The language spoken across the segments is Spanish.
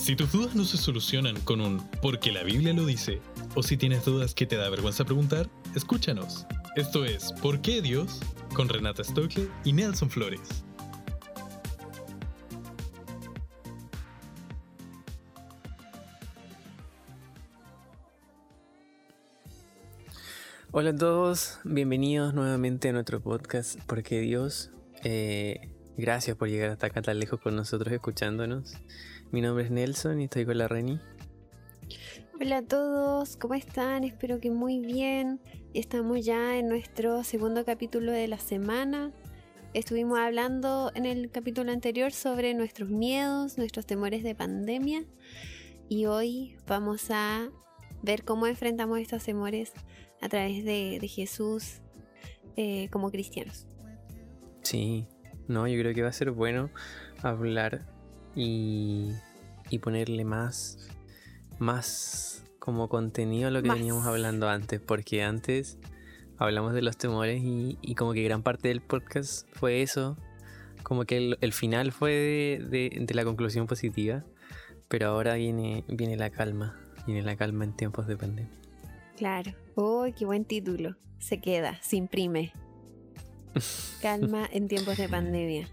Si tus dudas no se solucionan con un porque la Biblia lo dice, o si tienes dudas que te da vergüenza preguntar, escúchanos. Esto es ¿Por qué Dios? con Renata Stokely y Nelson Flores. Hola a todos, bienvenidos nuevamente a nuestro podcast Porque Dios. Eh, gracias por llegar hasta acá tan lejos con nosotros escuchándonos. Mi nombre es Nelson y estoy con la Reni. Hola a todos, ¿cómo están? Espero que muy bien. Estamos ya en nuestro segundo capítulo de la semana. Estuvimos hablando en el capítulo anterior sobre nuestros miedos, nuestros temores de pandemia y hoy vamos a ver cómo enfrentamos estos temores a través de, Jesús eh, como cristianos. Sí, no, yo creo que va a ser bueno hablar y, ponerle más, más como contenido a lo que veníamos hablando antes, porque antes hablamos de los temores y, como que gran parte del podcast fue eso, como que el, final fue de, la conclusión positiva, pero ahora viene, viene la calma, viene la calma en tiempos de pandemia. Claro. ¡Uy, qué buen título! Se queda, se imprime. Calma en tiempos de pandemia.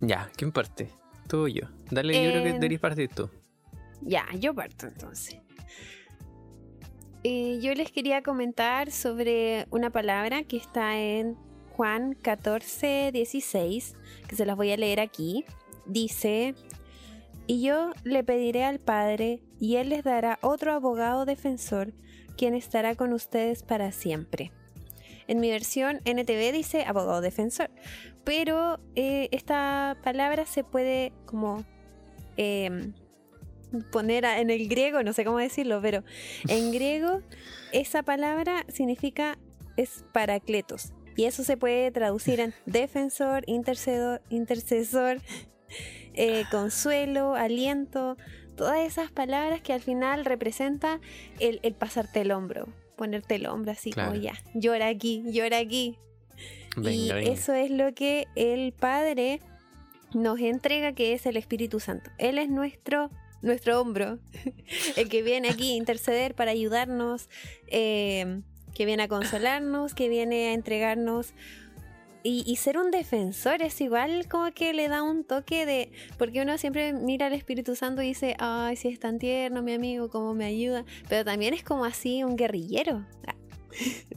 Ya, ¿quién parte? Tú o yo. Dale, yo creo que em, deberías partir tú. Ya, yo parto entonces. Eh, yo les quería comentar sobre una palabra que está en Juan 14, 16, que se las voy a leer aquí. Dice, y yo le pediré al Padre, y Él les dará otro abogado defensor quien estará con ustedes para siempre. En mi versión NTV dice abogado defensor, pero eh, esta palabra se puede como em, poner en el griego, no sé cómo decirlo, pero en griego esa palabra significa es paracletos. Y eso se puede traducir en defensor, intercedor, intercesor, eh, consuelo, aliento, todas esas palabras que al final representa el, pasarte el hombro, ponerte el hombro así como ya, llora aquí, llora aquí. y eso es lo que el Padre nos entrega, que es el Espíritu Santo. Él es nuestro nuestro hombro, el que viene aquí a interceder para ayudarnos, eh, que viene a consolarnos, que viene a entregarnos y, ser un defensor es igual como que le da un toque de... Porque uno siempre mira al Espíritu Santo y dice, ay, si es tan tierno mi amigo, cómo me ayuda. Pero también es como así un guerrillero.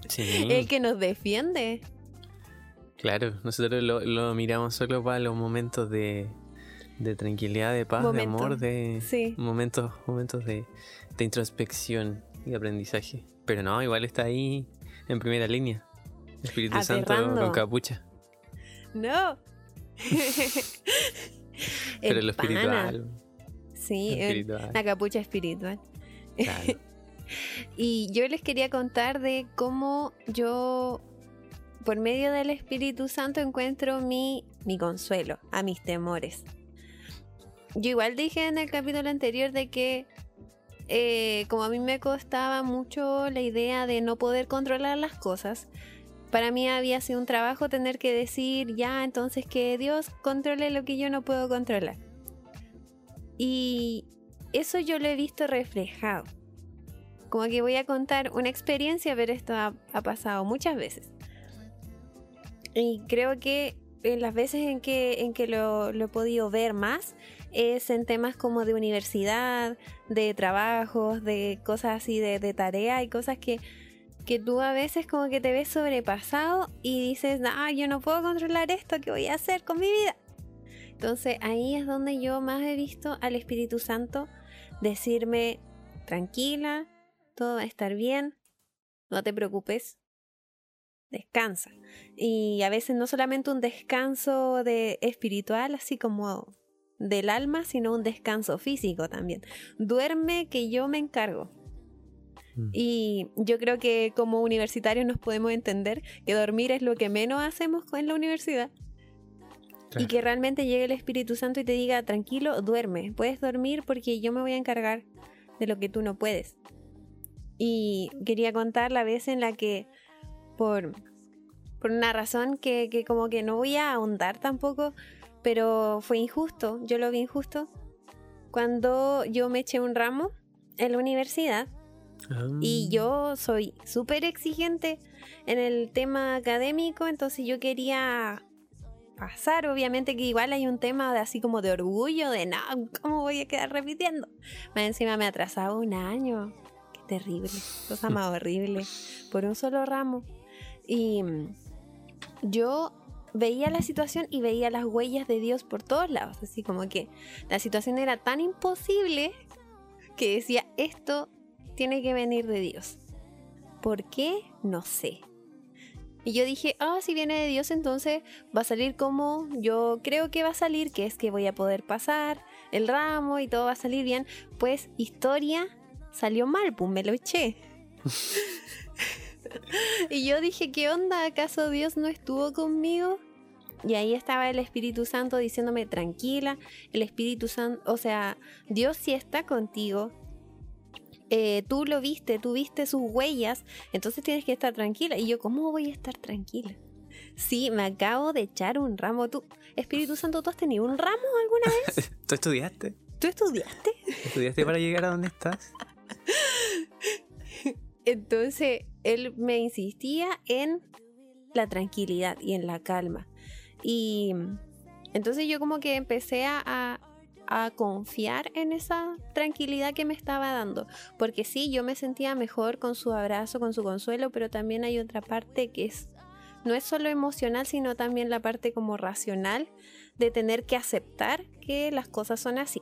Sí. El que nos defiende. Claro, nosotros lo, miramos solo para los momentos de, tranquilidad, de paz, de amor, de momentos, momentos de, de introspección y aprendizaje. Pero no, igual está ahí en primera línea. Espíritu Santo con capucha. No. Pero lo espiritual. Sí, la capucha espiritual. y yo les quería contar de cómo yo, por medio del Espíritu Santo, encuentro mi, mi consuelo a mis temores. Yo igual dije en el capítulo anterior de que eh, como a mí me costaba mucho la idea de no poder controlar las cosas, para mí había sido un trabajo tener que decir, ya, entonces que Dios controle lo que yo no puedo controlar. Y eso yo lo he visto reflejado. Como que voy a contar una experiencia, pero esto ha, pasado muchas veces. Y creo que en las veces en que, en que lo, he podido ver más es en temas como de universidad, de trabajos, de cosas así, de, de tarea y cosas que que tú a veces como que te ves sobrepasado y dices, ah, yo no puedo controlar esto, ¿qué voy a hacer con mi vida? Entonces ahí es donde yo más he visto al Espíritu Santo decirme, tranquila, todo va a estar bien, no te preocupes, descansa. Y a veces no solamente un descanso de espiritual, así como del alma, sino un descanso físico también. Duerme que yo me encargo. Mm. Y yo creo que como universitarios nos podemos entender que dormir es lo que menos hacemos en la universidad. Y que realmente llegue el Espíritu Santo y te diga, tranquilo, duerme, puedes dormir porque yo me voy a encargar de lo que tú no puedes. Y quería contar la vez en la que, por, por una razón que, que como que no voy a ahondar tampoco, pero fue injusto, yo lo vi injusto, cuando yo me eché un ramo en la universidad y Ah. yo soy súper exigente en el tema académico, entonces yo quería pasar, obviamente que igual hay un tema de así como de orgullo, de no, ¿cómo voy a quedar repitiendo? Más encima me atrasaba un año, qué terrible, cosa más horrible, por un solo ramo. Y mm, yo veía la situación y veía las huellas de Dios por todos lados, así como que la situación era tan imposible que decía, esto tiene que venir de Dios. ¿Por qué? No sé. Y yo dije, ah, si viene de Dios, entonces va a salir como yo creo que va a salir, que es que voy a poder pasar el ramo y todo va a salir bien. Pues historia salió mal, pues me lo eché. y yo dije, ¿qué onda? ¿Acaso Dios no estuvo conmigo? Y ahí estaba el Espíritu Santo diciéndome, tranquila, el Espíritu Santo, o sea, Dios sí está contigo, eh, tú lo viste, tú viste sus huellas, entonces tienes que estar tranquila. Y yo, ¿cómo voy a estar tranquila? Sí, me acabo de echar un ramo. ¿Tú, Espíritu Santo, ¿tú has tenido un ramo alguna vez? ¿Tú estudiaste? ¿Tú estudiaste? ¿Estudiaste para llegar a donde estás? Entonces, él me insistía en la tranquilidad y en la calma. Y entonces yo como que empecé a, a, confiar en esa tranquilidad que me estaba dando. Porque sí, yo me sentía mejor con su abrazo, con su consuelo, pero también hay otra parte que es no es solo emocional, sino también la parte como racional de tener que aceptar que las cosas son así.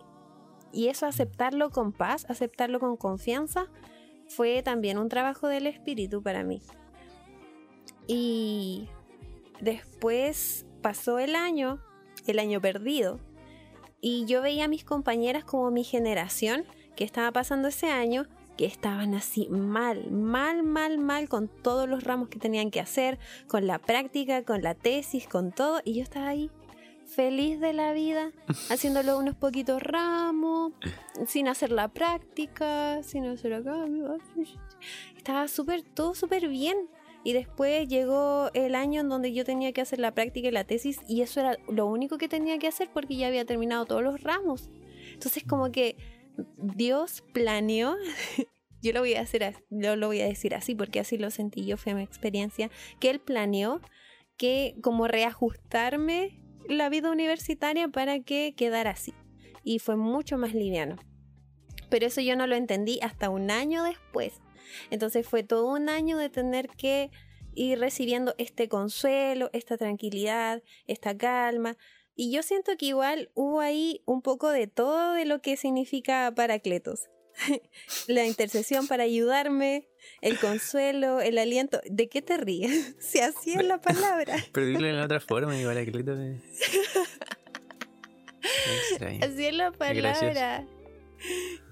Y eso aceptarlo con paz, aceptarlo con confianza, fue también un trabajo del espíritu para mí. Y después pasó el año, el año perdido, y yo veía a mis compañeras como mi generación que estaba pasando ese año, que estaban así mal, mal, mal, mal con todos los ramos que tenían que hacer, con la práctica, con la tesis, con todo, y yo estaba ahí feliz de la vida, haciéndolo unos poquitos ramos, sin hacer la práctica, sin hacer acá. Estaba súper, todo súper bien. Y después llegó el año en donde yo tenía que hacer la práctica y la tesis y eso era lo único que tenía que hacer porque ya había terminado todos los ramos. Entonces como que Dios planeó, yo lo voy a hacer, yo lo voy a decir así porque así lo sentí yo, fue mi experiencia, que Él planeó que como reajustarme la vida universitaria para que quedara así. Y fue mucho más liviano. Pero eso yo no lo entendí hasta un año después. Entonces fue todo un año de tener que ir recibiendo este consuelo, esta tranquilidad, esta calma. Y yo siento que igual hubo ahí un poco de todo de lo que significa Paracletos. la intercesión para ayudarme, el consuelo, el aliento. ¿De qué te ríes? Si así es la palabra. Pero dilo en otra forma, igual que de... Así es la palabra.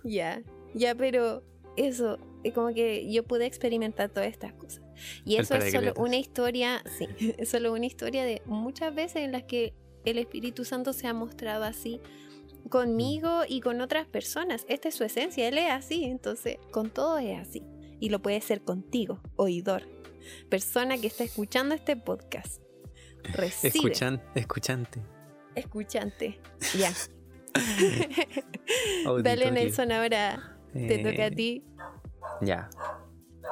Ya, ya, pero eso, es como que yo pude experimentar todas estas cosas. Y eso es solo una historia, sí, es solo una historia de muchas veces en las que el Espíritu Santo se ha mostrado así conmigo y con otras personas. Esta es su esencia, Él es así, entonces con todo es así. Y lo puede ser contigo, oidor, persona que está escuchando este podcast. Recibe. Escuchan, escuchante. Escuchante, ya. Dale Nelson, ahora te toca a ti. Ya.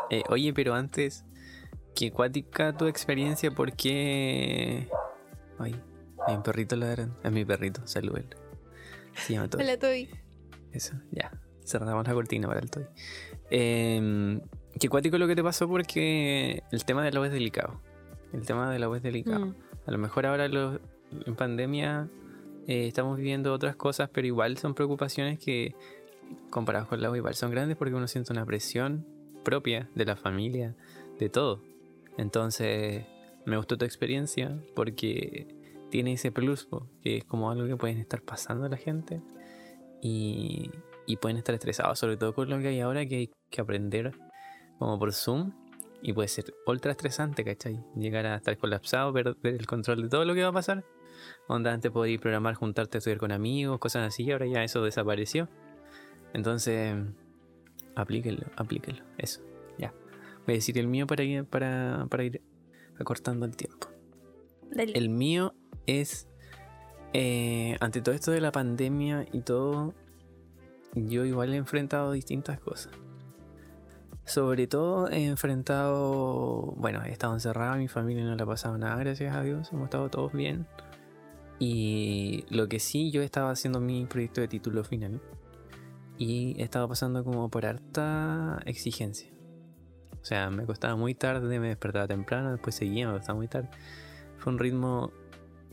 Eh, oye, pero antes, que cuática tu experiencia, ¿por qué...? Ay, hay un perrito ladrando. Es mi perrito, salud él. Se llama Toy. Hola, Toy. Eso, ya. Cerramos la cortina para el Toy. Eh, qué cuático lo que te pasó porque el tema del agua es delicado. El tema del agua es delicado. Mm. A lo mejor ahora lo- en pandemia eh, estamos viviendo otras cosas, pero igual son preocupaciones que comparadas con el agua igual son grandes porque uno siente una presión propia de la familia, de todo. Entonces, me gustó tu experiencia porque tiene ese plus, que es como algo que pueden estar pasando a la gente y, y pueden estar estresados, sobre todo con lo que hay ahora que hay que aprender como por Zoom y puede ser ultra estresante, ¿cachai? Llegar a estar colapsado, perder el control de todo lo que va a pasar. Onda, antes podías programar, juntarte estudiar con amigos, cosas así, ahora ya eso desapareció. Entonces, aplíquenlo, aplíquenlo, eso, ya. Voy a decir el mío para ir, para, para ir acortando el tiempo. Dale. El mío es, eh, ante todo esto de la pandemia y todo, yo igual he enfrentado distintas cosas. Sobre todo he enfrentado, bueno, he estado encerrado, mi familia no le ha pasado nada, gracias a Dios, hemos estado todos bien. Y lo que sí, yo estaba haciendo mi proyecto de título final y estaba pasando como por harta exigencia. O sea, me costaba muy tarde, me despertaba temprano, después seguía, me costaba muy tarde. Fue un ritmo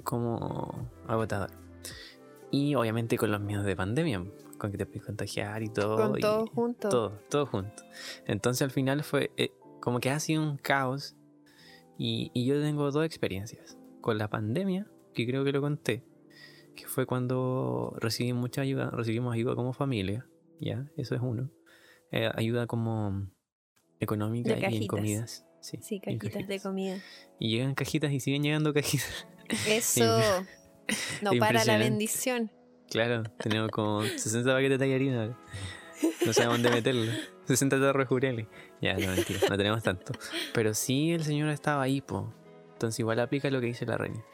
como agotador. Y obviamente con los miedos de pandemia, con que te puedes contagiar y todo. Con y todo junto. Todo, todo junto. Entonces al final fue eh, como que ha sido un caos. Y, y yo tengo dos experiencias. Con la pandemia, que creo que lo conté, que fue cuando recibí mucha ayuda, recibimos ayuda como familia, ya, eso es uno. Eh, ayuda como económica y en comidas. Sí, Sí, cajitas de comida. Y llegan cajitas y siguen llegando cajitas. Eso. No para la bendición. Claro, tenemos como 60 paquetes de tallarín ahora. No sabemos dónde meterlo. 60 tarros de jureles. Ya, no, mentira, no tenemos tanto. Pero sí el Señor estaba ahí, po. Entonces igual aplica lo que dice la reina.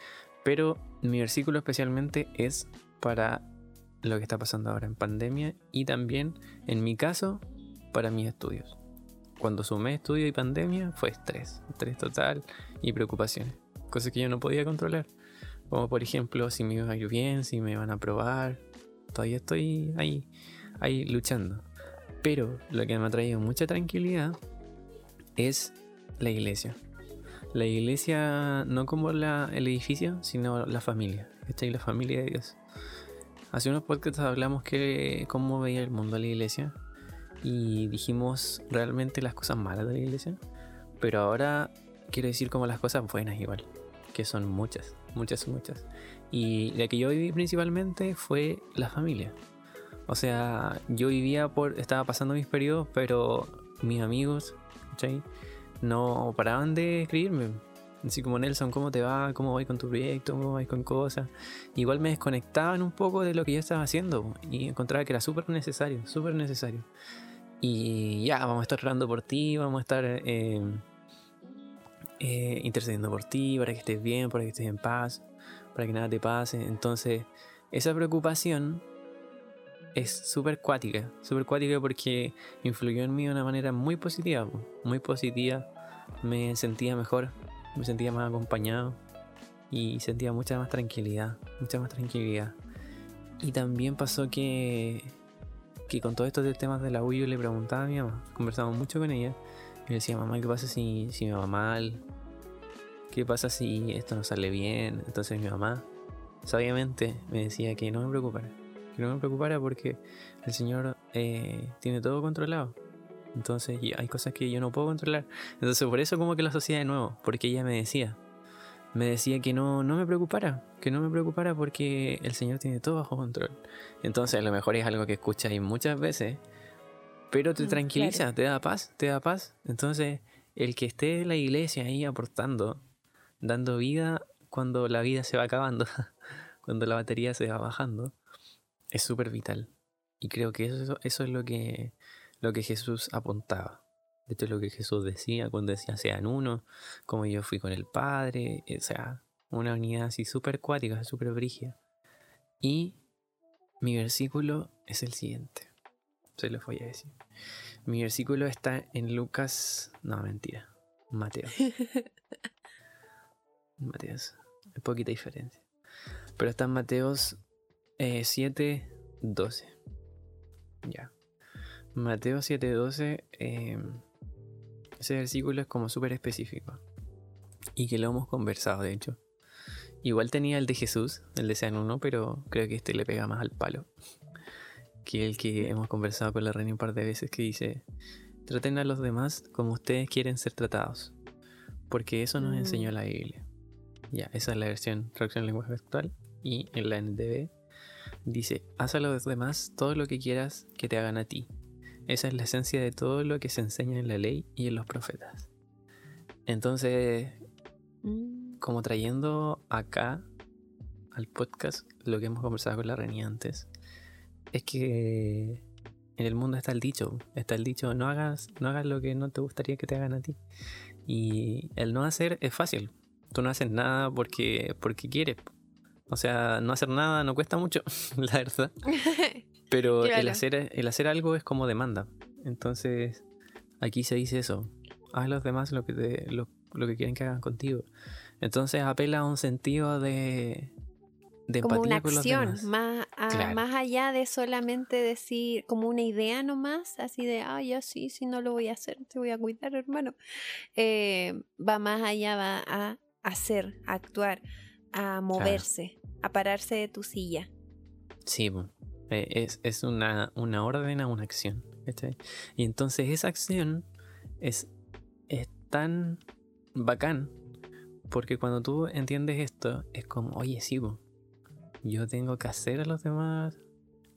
Pero mi versículo especialmente es para lo que está pasando ahora en pandemia y también, en mi caso, para mis estudios. Cuando sumé estudio y pandemia fue estrés, estrés total y preocupaciones, cosas que yo no podía controlar. Como por ejemplo, si me iba a ir bien, si me van a aprobar. Todavía estoy ahí, ahí luchando. Pero lo que me ha traído mucha tranquilidad es la iglesia. La iglesia, no como la, el edificio, sino la familia. ¿Cachai? La familia de Dios. Hace unos podcasts hablamos que cómo veía el mundo la iglesia. Y dijimos realmente las cosas malas de la iglesia. Pero ahora quiero decir como las cosas buenas igual. Que son muchas, muchas, muchas. Y la que yo viví principalmente fue la familia. O sea, yo vivía por. Estaba pasando mis periodos, pero mis amigos, ¿cachai? No paraban de escribirme. Así como Nelson, ¿cómo te va? ¿Cómo vas con tu proyecto? ¿Cómo vas con cosas? Igual me desconectaban un poco de lo que yo estaba haciendo y encontraba que era súper necesario, súper necesario. Y ya, vamos a estar orando por ti, vamos a estar eh, eh, intercediendo por ti, para que estés bien, para que estés en paz, para que nada te pase. Entonces, esa preocupación es súper cuática, súper cuática porque influyó en mí de una manera muy positiva, po, muy positiva. Me sentía mejor, me sentía más acompañado y sentía mucha más tranquilidad, mucha más tranquilidad. Y también pasó que, que con todo esto de temas de la U le preguntaba a mi mamá, conversamos mucho con ella, y le decía, mamá, ¿qué pasa si, si me va mal? ¿Qué pasa si esto no sale bien? Entonces mi mamá, sabiamente, me decía que no me preocupara, que no me preocupara porque el Señor eh, tiene todo controlado. Entonces y hay cosas que yo no puedo controlar. Entonces por eso como que lo asocié de nuevo, porque ella me decía, me decía que no, no me preocupara, que no me preocupara porque el Señor tiene todo bajo control. Entonces a lo mejor es algo que escuchas ahí muchas veces, pero te Mm, tranquiliza, claro. te da paz, te da paz. Entonces el que esté en la iglesia ahí aportando, dando vida cuando la vida se va acabando, cuando la batería se va bajando, es súper vital. Y creo que eso, eso es lo que, lo que Jesús apuntaba. De hecho, es lo que Jesús decía cuando decía sean uno, como yo fui con el Padre, o sea, una unidad así súper cuática, súper brígida. Y mi versículo es el siguiente. Se los voy a decir. Mi versículo está en Lucas. No, mentira. Mateo. Mateos. Es poquita diferencia. Pero está en Mateos eh, 7, 12. Ya. Mateo 7, 12. eh, ese versículo es como súper específico. Y que lo hemos conversado, de hecho. Igual tenía el de Jesús, el de Sean uno, pero creo que este le pega más al palo. Que el que hemos conversado con la reina un par de veces que dice, traten a los demás como ustedes quieren ser tratados. Porque eso nos Mm. enseñó la Biblia. Ya, esa es la versión traducción en lenguaje actual. Y en la NDB dice, haz a los demás todo lo que quieras que te hagan a ti. Esa es la esencia de todo lo que se enseña en la ley y en los profetas. Entonces, Mm, como trayendo acá al podcast lo que hemos conversado con la Reni antes, es que en el mundo está el dicho, está el dicho, no hagas, no hagas lo que no te gustaría que te hagan a ti. Y el no hacer es fácil. Tú no haces nada porque, porque quieres. O sea, no hacer nada no cuesta mucho, la verdad. Pero el, hacer, el hacer algo es como demanda. Entonces, aquí se dice eso. Haz a los demás lo que, te, lo, lo que quieren que hagan contigo. Entonces apela a un sentido de, de como una acción, Más, más allá de solamente decir como una idea nomás, así de, ah, ya sí, sí, no lo voy a hacer, te voy a cuidar, hermano. Eh, va más allá, va a hacer, a actuar, a moverse, a pararse de tu silla. Sí, eh, es, es una, una orden a una acción. Y entonces esa acción es, es tan bacán porque cuando tú entiendes esto, es como, oye, sí, yo tengo que hacer a los demás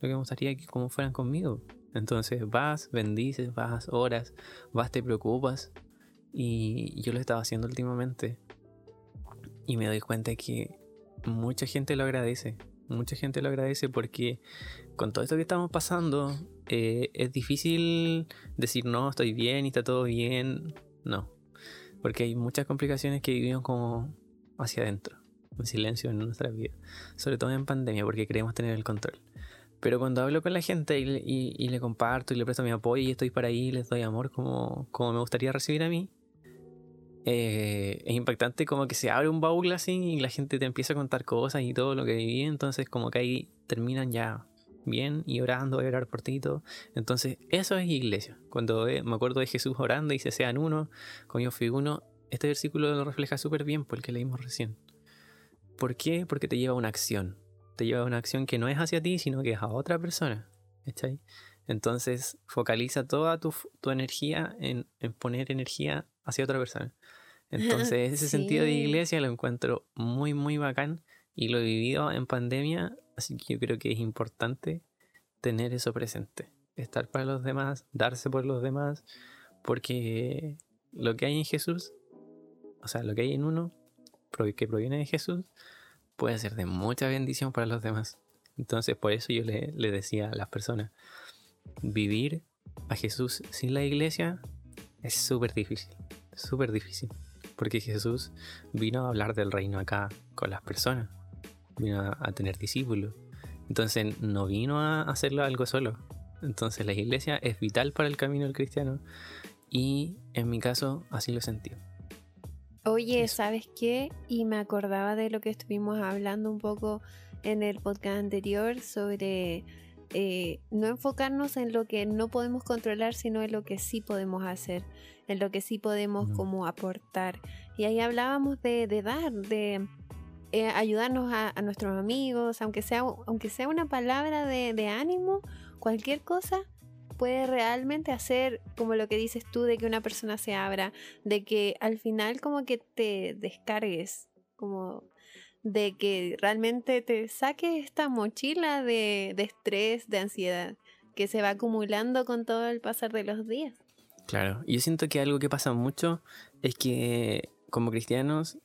lo que me gustaría que como fueran conmigo. Entonces vas, bendices, vas, oras, vas, te preocupas. Y yo lo estaba haciendo últimamente. Y me doy cuenta que mucha gente lo agradece. Mucha gente lo agradece porque con todo esto que estamos pasando, eh, es difícil decir no, estoy bien y está todo bien. No. Porque hay muchas complicaciones que vivimos como hacia adentro, en silencio en nuestra vida. Sobre todo en pandemia, porque queremos tener el control. Pero cuando hablo con la gente y, le comparto y le presto mi apoyo y estoy para ahí, les doy amor como, como me gustaría recibir a mí, eh, es impactante como que se abre un baúl así y la gente te empieza a contar cosas y todo lo que viví, entonces como que ahí terminan ya bien y orando, a orar por ti todo. Entonces, eso es iglesia. Cuando me acuerdo de Jesús orando y se sean uno, como yo fui uno, este versículo lo refleja súper bien por el que leímos recién. ¿Por qué? Porque te lleva a una acción. Te lleva a una acción que no es hacia ti, sino que es a otra persona. ahí? Entonces, focaliza toda tu, energía en, poner energía hacia otra persona. Entonces, ese sentido de iglesia lo encuentro muy, muy bacán y lo he vivido en pandemia Así que yo creo que es importante tener eso presente, estar para los demás, darse por los demás, porque lo que hay en Jesús, o sea, lo que hay en uno, que proviene de Jesús, puede ser de mucha bendición para los demás. Entonces, por eso yo le, le decía a las personas, vivir a Jesús sin la iglesia es súper difícil, súper difícil, porque Jesús vino a hablar del reino acá con las personas vino a, tener discípulos. Entonces no vino a hacerlo algo solo. Entonces la iglesia es vital para el camino del cristiano y en mi caso así lo sentí. Oye, ¿sabes qué? Y me acordaba de lo que estuvimos hablando un poco en el podcast anterior sobre eh, no enfocarnos en lo que no podemos controlar, sino en lo que sí podemos hacer, en lo que sí podemos como aportar. Y ahí hablábamos de, de dar, de eh, ayudarnos a, nuestros amigos, aunque sea, aunque sea una palabra de, ánimo, cualquier cosa puede realmente hacer como lo que dices tú de que una persona se abra, de que al final como que te descargues, como de que realmente te saques esta mochila de, de estrés, de ansiedad, que se va acumulando con todo el pasar de los días. Claro, yo siento que algo que pasa mucho es que como cristianos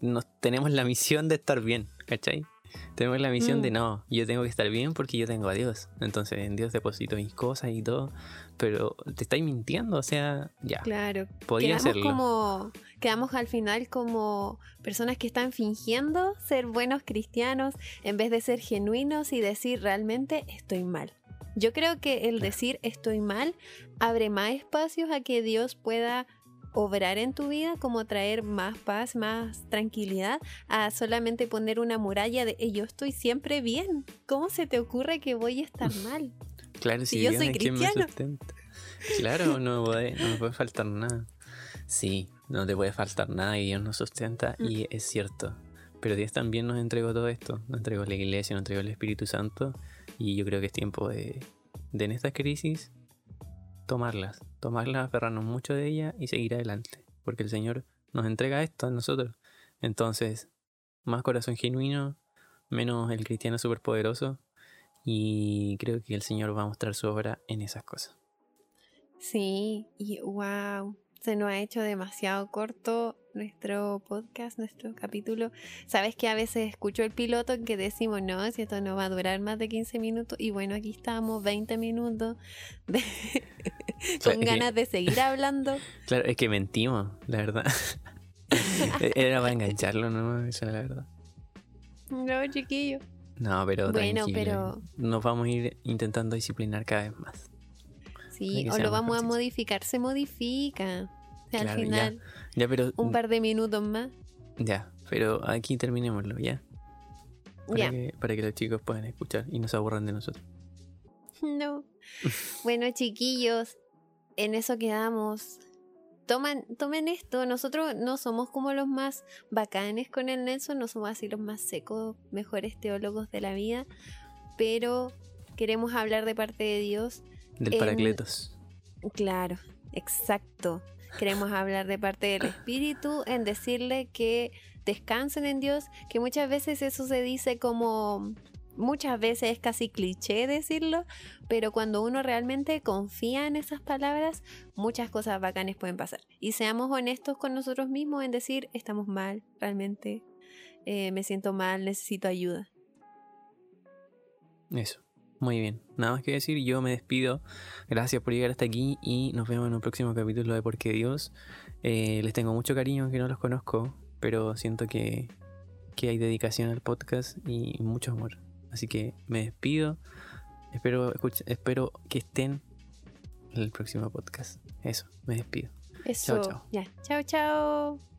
nos tenemos la misión de estar bien, ¿cachai? Tenemos la misión de mm. no, yo tengo que estar bien porque yo tengo a Dios. Entonces en Dios deposito mis cosas y todo. Pero te estáis mintiendo, o sea, ya. Claro. Podía quedamos Como, quedamos al final como personas que están fingiendo ser buenos cristianos en vez de ser genuinos y decir realmente estoy mal. Yo creo que el decir estoy mal abre más espacios a que Dios pueda obrar en tu vida, como traer más paz, más tranquilidad, a solamente poner una muralla de yo estoy siempre bien. ¿Cómo se te ocurre que voy a estar mal? Claro, si, yo soy cristiano. claro, no, puede, no me puede faltar nada. Sí, no te puede faltar nada y Dios nos sustenta y mm. es cierto. Pero Dios también nos entregó todo esto. Nos entregó la iglesia, nos entregó el Espíritu Santo y yo creo que es tiempo de, de en esta crisis tomarlas, tomarlas, aferrarnos mucho de ellas y seguir adelante, porque el Señor nos entrega esto a nosotros. Entonces, más corazón genuino, menos el cristiano superpoderoso, y creo que el Señor va a mostrar su obra en esas cosas. Sí, y wow, se nos ha hecho demasiado corto nuestro podcast, nuestro capítulo. Sabes que a veces escucho el piloto en que decimos, no, si esto no va a durar más de 15 minutos. Y bueno, aquí estamos, 20 minutos, con ganas de seguir hablando. Claro, es que mentimos, la verdad. Era para engancharlo, ¿no? Eso es la verdad. No, chiquillo. No, pero Bueno, pero- Nos vamos a ir intentando disciplinar cada vez más. Sí, o lo vamos a modificar, se modifica. Claro, al ya. final, Ya, pero. un par de minutos más. Ya, pero aquí terminémoslo, ¿ya? Para, Ya. Que, para que los chicos puedan escuchar y no se aburran de nosotros. No. Bueno, chiquillos, en eso quedamos. Toman, tomen esto. Nosotros no somos como los más bacanes con el Nelson, no somos así los más secos, mejores teólogos de la vida, pero queremos hablar de parte de Dios. Del En- Paracletos. Claro, exacto. Queremos hablar de parte del Espíritu en decirle que descansen en Dios, que muchas veces eso se dice como, muchas veces es casi cliché decirlo, pero cuando uno realmente confía en esas palabras, muchas cosas bacanes pueden pasar. Y seamos honestos con nosotros mismos en decir, estamos mal, realmente eh, me siento mal, necesito ayuda. Eso. Muy bien. Nada más que decir, yo me despido. Gracias por llegar hasta aquí y nos vemos en un próximo capítulo de Porque Dios. Eh, les tengo mucho cariño, aunque no los conozco, pero siento que, que hay dedicación al podcast y mucho amor. Así que me despido. Espero, escuch- espero que estén en el próximo podcast. Eso, me despido. Eso. chao. Ya. Chao, chao.